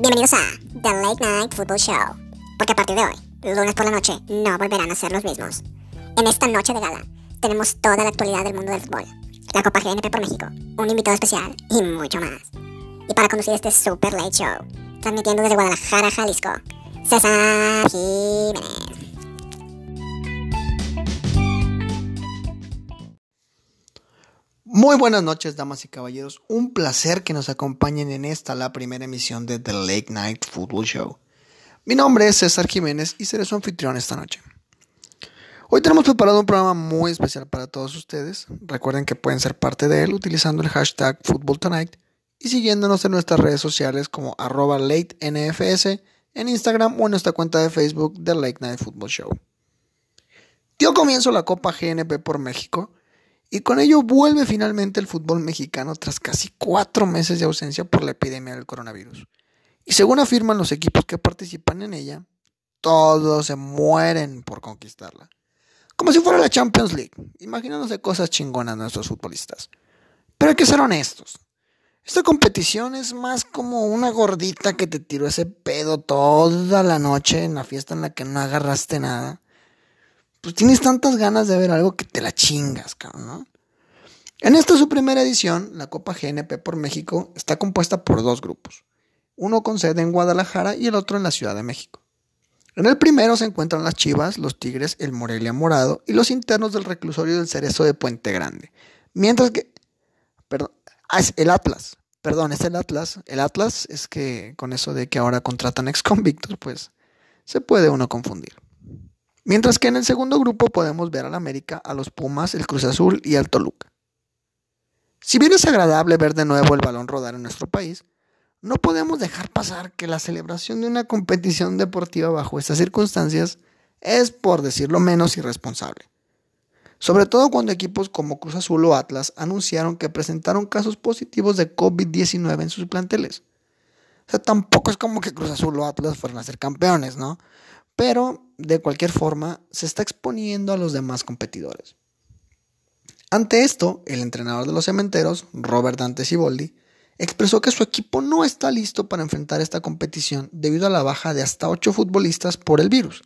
Bienvenidos a The Late Night Football Show. Porque a partir de hoy, lunes por la noche, no volverán a ser los mismos. En esta noche de gala, tenemos toda la actualidad del mundo del fútbol, la Copa GNP por México, un invitado especial y mucho más. Y para conducir este Super Late Show, transmitiendo desde Guadalajara, Jalisco, César Jiménez. Muy buenas noches, damas y caballeros. Un placer que nos acompañen en esta, la primera emisión de The Late Night Football Show. Mi nombre es César Jiménez y seré su anfitrión esta noche. Hoy tenemos preparado un programa muy especial para todos ustedes. Recuerden que pueden ser parte de él utilizando el hashtag Football Tonight y siguiéndonos en nuestras redes sociales como arroba latenfs en Instagram o en nuestra cuenta de Facebook The Late Night Football Show. Dio comienzo la Copa GNP por México y con ello vuelve finalmente el fútbol mexicano tras casi cuatro meses de ausencia por la epidemia del coronavirus. Y según afirman los equipos que participan en ella, todos se mueren por conquistarla. Como si fuera la Champions League, imaginándose cosas chingonas nuestros futbolistas. Pero hay que ser honestos. Esta competición es más como una gordita que te tiró ese pedo toda la noche en la fiesta en la que no agarraste nada pues tienes tantas ganas de ver algo que te la chingas, cabrón, ¿no? En esta su primera edición, la Copa GNP por México está compuesta por dos grupos, uno con sede en Guadalajara y el otro en la Ciudad de México. En el primero se encuentran las Chivas, los Tigres, el Morelia Morado y los internos del reclusorio del Cerezo de Puente Grande. Mientras que, perdón, ah, es el Atlas, perdón, es el Atlas. El Atlas es que con eso de que ahora contratan ex convictos, pues se puede uno confundir. Mientras que en el segundo grupo podemos ver al América, a los Pumas, el Cruz Azul y al Toluca. Si bien es agradable ver de nuevo el balón rodar en nuestro país, no podemos dejar pasar que la celebración de una competición deportiva bajo estas circunstancias es, por decirlo menos, irresponsable. Sobre todo cuando equipos como Cruz Azul o Atlas anunciaron que presentaron casos positivos de COVID-19 en sus planteles. O sea, tampoco es como que Cruz Azul o Atlas fueran a ser campeones, ¿no? Pero de cualquier forma se está exponiendo a los demás competidores. Ante esto, el entrenador de los cementeros, Robert Dante Siboldi, expresó que su equipo no está listo para enfrentar esta competición debido a la baja de hasta ocho futbolistas por el virus,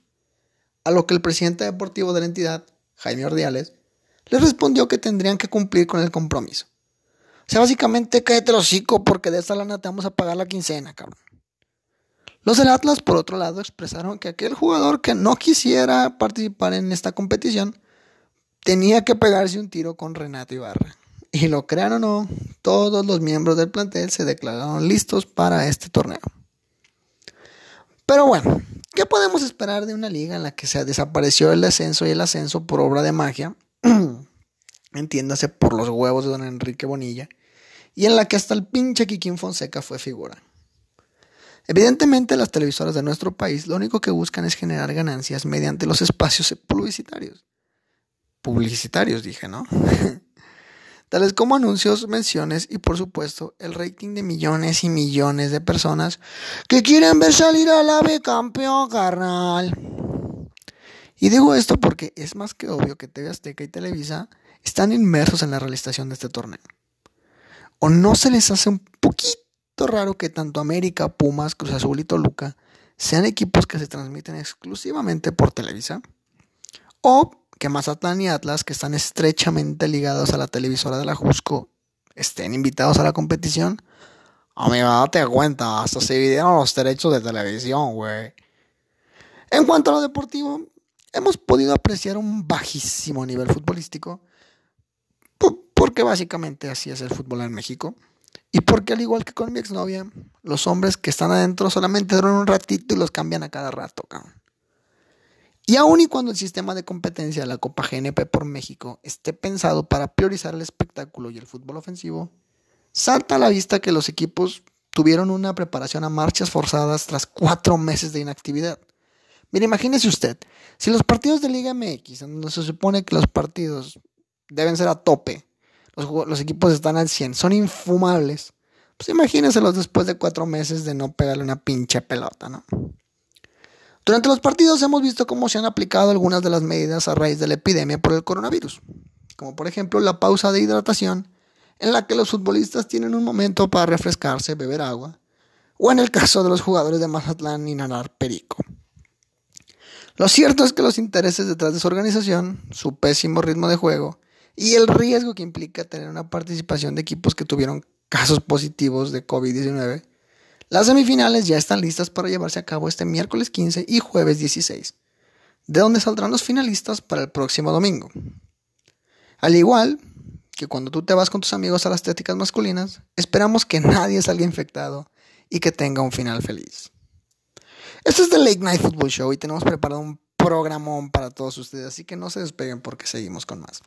a lo que el presidente deportivo de la entidad, Jaime Ordiales, le respondió que tendrían que cumplir con el compromiso. O sea, básicamente cállate el hocico porque de esta lana te vamos a pagar la quincena, cabrón. Los del Atlas, por otro lado, expresaron que aquel jugador que no quisiera participar en esta competición tenía que pegarse un tiro con Renato Ibarra. Y lo crean o no, todos los miembros del plantel se declararon listos para este torneo. Pero bueno, ¿qué podemos esperar de una liga en la que se desapareció el descenso y el ascenso por obra de magia? Entiéndase por los huevos de don Enrique Bonilla. Y en la que hasta el pinche Kikín Fonseca fue figura. Evidentemente las televisoras de nuestro país lo único que buscan es generar ganancias mediante los espacios publicitarios. Publicitarios, dije, ¿no? Tales como anuncios, menciones y por supuesto el rating de millones y millones de personas que quieren ver salir al ave campeón, carnal. Y digo esto porque es más que obvio que TV Azteca y Televisa están inmersos en la realización de este torneo. ¿O no se les hace un poquito raro que tanto América, Pumas, Cruz Azul y Toluca sean equipos que se transmiten exclusivamente por Televisa. O que Mazatlán y Atlas, que están estrechamente ligados a la televisora de la Jusco, estén invitados a la competición. A mí date cuenta, hasta se dividieron los derechos de televisión, güey. En cuanto a lo deportivo, hemos podido apreciar un bajísimo nivel futbolístico, porque básicamente así es el fútbol en México. Y porque al igual que con mi exnovia, los hombres que están adentro solamente duran un ratito y los cambian a cada rato, cabrón. Y aun y cuando el sistema de competencia de la Copa GNP por México esté pensado para priorizar el espectáculo y el fútbol ofensivo, salta a la vista que los equipos tuvieron una preparación a marchas forzadas tras cuatro meses de inactividad. Mire, imagínese usted, si los partidos de Liga MX, donde se supone que los partidos deben ser a tope, los, equipos están al 100, son infumables. Pues imagínenselos después de cuatro meses de no pegarle una pinche pelota, ¿no? Durante los partidos hemos visto cómo se han aplicado algunas de las medidas a raíz de la epidemia por el coronavirus, como por ejemplo la pausa de hidratación, en la que los futbolistas tienen un momento para refrescarse, beber agua, o en el caso de los jugadores de Mazatlán, inhalar perico. Lo cierto es que los intereses detrás de su organización, su pésimo ritmo de juego y el riesgo que implica tener una participación de equipos que tuvieron casos positivos de COVID-19, las semifinales ya están listas para llevarse a cabo este miércoles 15 y jueves 16, de donde saldrán los finalistas para el próximo domingo. Al igual que cuando tú te vas con tus amigos a las estéticas masculinas, esperamos que nadie salga infectado y que tenga un final feliz. Esto es The Late Night Football Show y tenemos preparado un programón para todos ustedes, así que no se despeguen porque seguimos con más.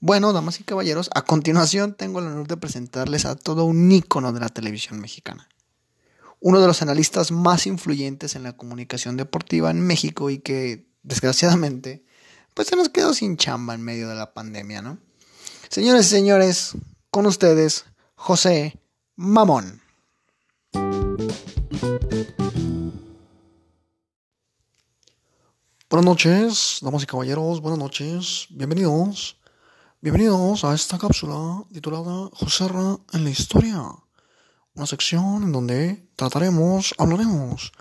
Bueno, damas y caballeros, a continuación tengo el honor de presentarles a todo un ícono de la televisión mexicana. Uno de los analistas más influyentes en la comunicación deportiva en México y que, desgraciadamente, pues se nos quedó sin chamba en medio de la pandemia, ¿no? Señores y señores, con ustedes, José Mamón. Buenas noches, damas y caballeros, buenas noches, bienvenidos, bienvenidos a esta cápsula titulada José Ra en la historia, una sección en donde trataremos, hablaremos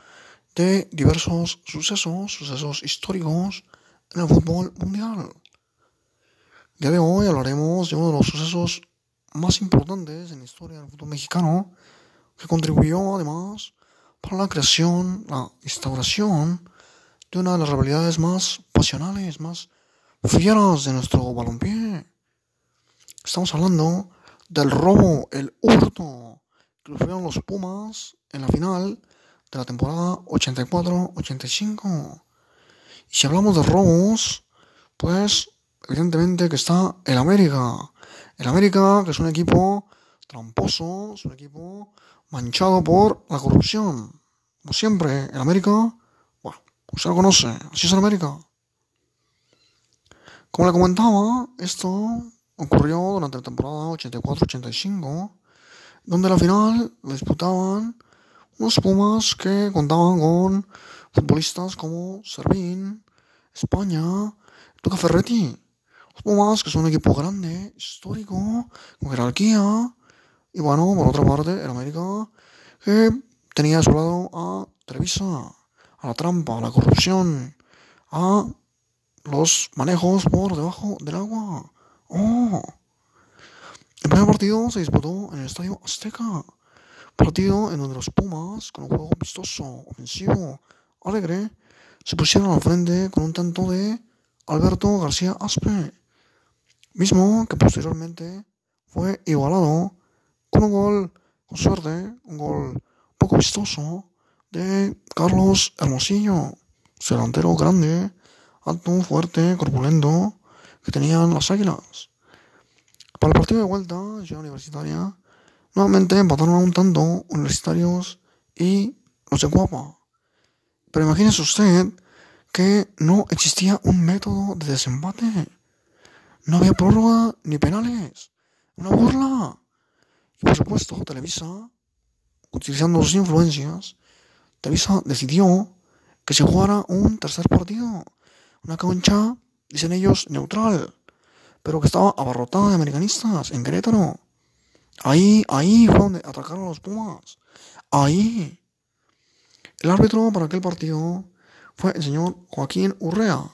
de diversos sucesos, sucesos históricos en el fútbol mundial. El día de hoy hablaremos de uno de los sucesos más importantes en la historia del fútbol mexicano, que contribuyó además para la creación, la instauración de una de las rivalidades más pasionales, más fieras de nuestro balompié. Estamos hablando del robo, el hurto que sufrieron los Pumas en la final de la temporada 84-85. Y si hablamos de robos, pues evidentemente que está el América. El América, que es un equipo tramposo, es un equipo manchado por la corrupción. Como siempre, el América, bueno, usted lo conoce, así es el América. Como le comentaba, esto ocurrió durante la temporada 84-85, donde la final disputaban unos Pumas que contaban con futbolistas como Servín, España, Tuca Ferretti. Los Pumas, que son un equipo grande, histórico, con jerarquía. Y bueno, por otra parte, el América, que tenía a su lado a Trevisa, a la trampa, a la corrupción, a los manejos por debajo del agua. Oh. El primer partido se disputó en el Estadio Azteca. Partido en donde los Pumas, con un juego vistoso, ofensivo, alegre, se pusieron al frente con un tanto de Alberto García Aspe mismo que posteriormente fue igualado con un gol con suerte, un gol poco vistoso de Carlos Hermosillo, delantero grande, alto, fuerte, corpulento, que tenían las águilas. Para el partido de vuelta, Ciudad Universitaria, nuevamente empataron a un tanto universitarios y los de Guapa. Pero imagínese usted que no existía un método de desempate. No había prórroga ni penales. Una burla. Y por supuesto, Televisa, utilizando sus influencias, Televisa decidió que se jugara un tercer partido. Una cancha, dicen ellos, neutral, pero que estaba abarrotada de americanistas en Querétaro. Ahí, ahí fue donde atacaron a los Pumas. Ahí. El árbitro para aquel partido fue el señor Joaquín Urrea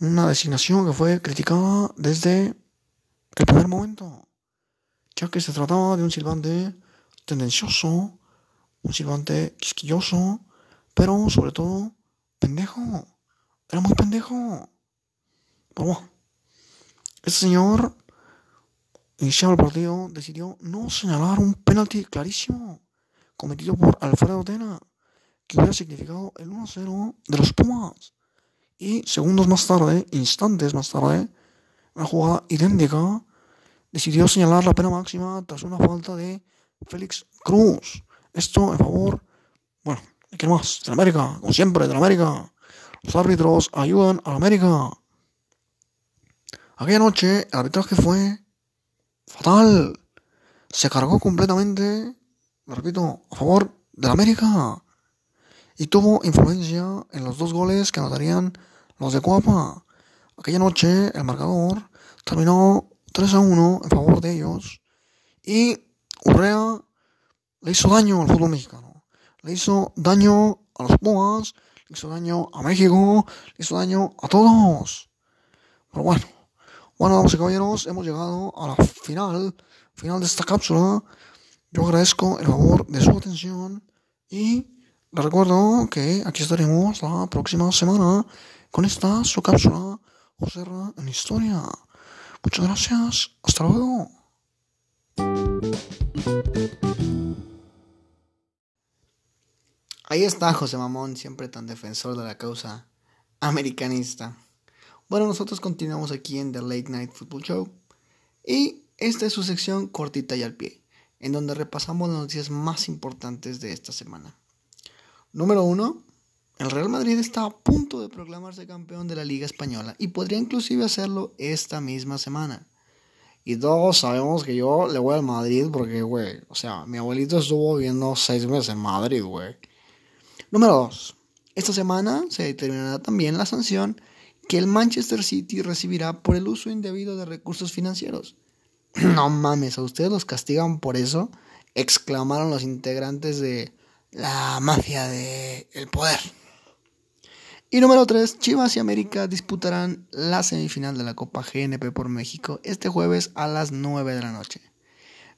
una designación que fue criticada desde el primer momento, ya que se trataba de un silbante tendencioso, un silbante quisquilloso, pero sobre todo pendejo. Era muy pendejo. Este señor, iniciado el partido, decidió no señalar un penalti clarísimo cometido por Alfredo Tena, que hubiera significado el 1-0 de los Pumas. Y segundos más tarde, instantes más tarde, una jugada idéntica, decidió señalar la pena máxima tras una falta de Félix Cruz. Esto en favor, bueno, ¿de qué más? De la América, como siempre, de América. Los árbitros ayudan a la América. Aquella noche el arbitraje fue fatal. Se cargó completamente, lo repito, a favor de la América. Y tuvo influencia en los dos goles que anotarían los de Cuapa. Aquella noche el marcador terminó 3 a 1 en favor de ellos. Y Urrea le hizo daño al fútbol mexicano. Le hizo daño a los Pumas, le hizo daño a México, le hizo daño a todos. Pero bueno, bueno, vamos y caballeros, hemos llegado a la final, final de esta cápsula. Yo agradezco el favor de su atención y les recuerdo que aquí estaremos la próxima semana con esta su cápsula Joserra en Historia. Muchas gracias, hasta luego. Ahí está José Mamón, siempre tan defensor de la causa americanista. Bueno, nosotros continuamos aquí en The Late Night Football Show y esta es su sección cortita y al pie, en donde repasamos las noticias más importantes de esta semana. Número 1. El Real Madrid está a punto de proclamarse campeón de la Liga Española y podría inclusive hacerlo esta misma semana. Y todos sabemos que yo le voy al Madrid porque, güey, o sea, mi abuelito estuvo viviendo seis meses en Madrid, güey. Número 2. Esta semana se determinará también la sanción que el Manchester City recibirá por el uso indebido de recursos financieros. no mames, ¿a ustedes los castigan por eso? exclamaron los integrantes de la mafia del el poder. Y número 3, Chivas y América disputarán la semifinal de la Copa GNP por México este jueves a las 9 de la noche.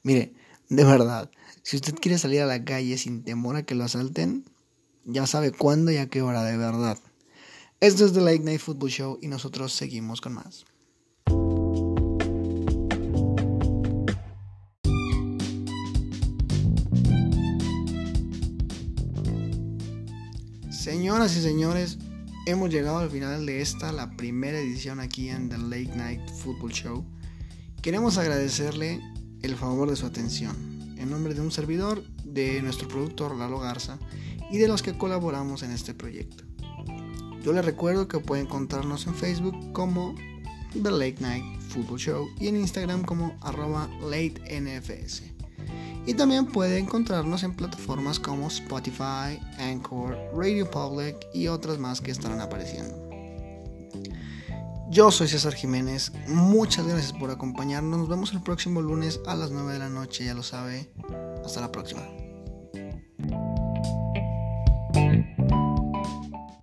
Mire, de verdad, si usted quiere salir a la calle sin temor a que lo asalten, ya sabe cuándo y a qué hora, de verdad. Esto es The Late Night Football Show y nosotros seguimos con más. Señoras y señores, hemos llegado al final de esta, la primera edición aquí en The Late Night Football Show. Queremos agradecerle el favor de su atención. En nombre de un servidor, de nuestro productor Lalo Garza y de los que colaboramos en este proyecto. Yo les recuerdo que pueden encontrarnos en Facebook como The Late Night Football Show y en Instagram como arroba latenfs. Y también puede encontrarnos en plataformas como Spotify, Anchor, Radio Public y otras más que estarán apareciendo. Yo soy César Jiménez, muchas gracias por acompañarnos, nos vemos el próximo lunes a las 9 de la noche, ya lo sabe, hasta la próxima.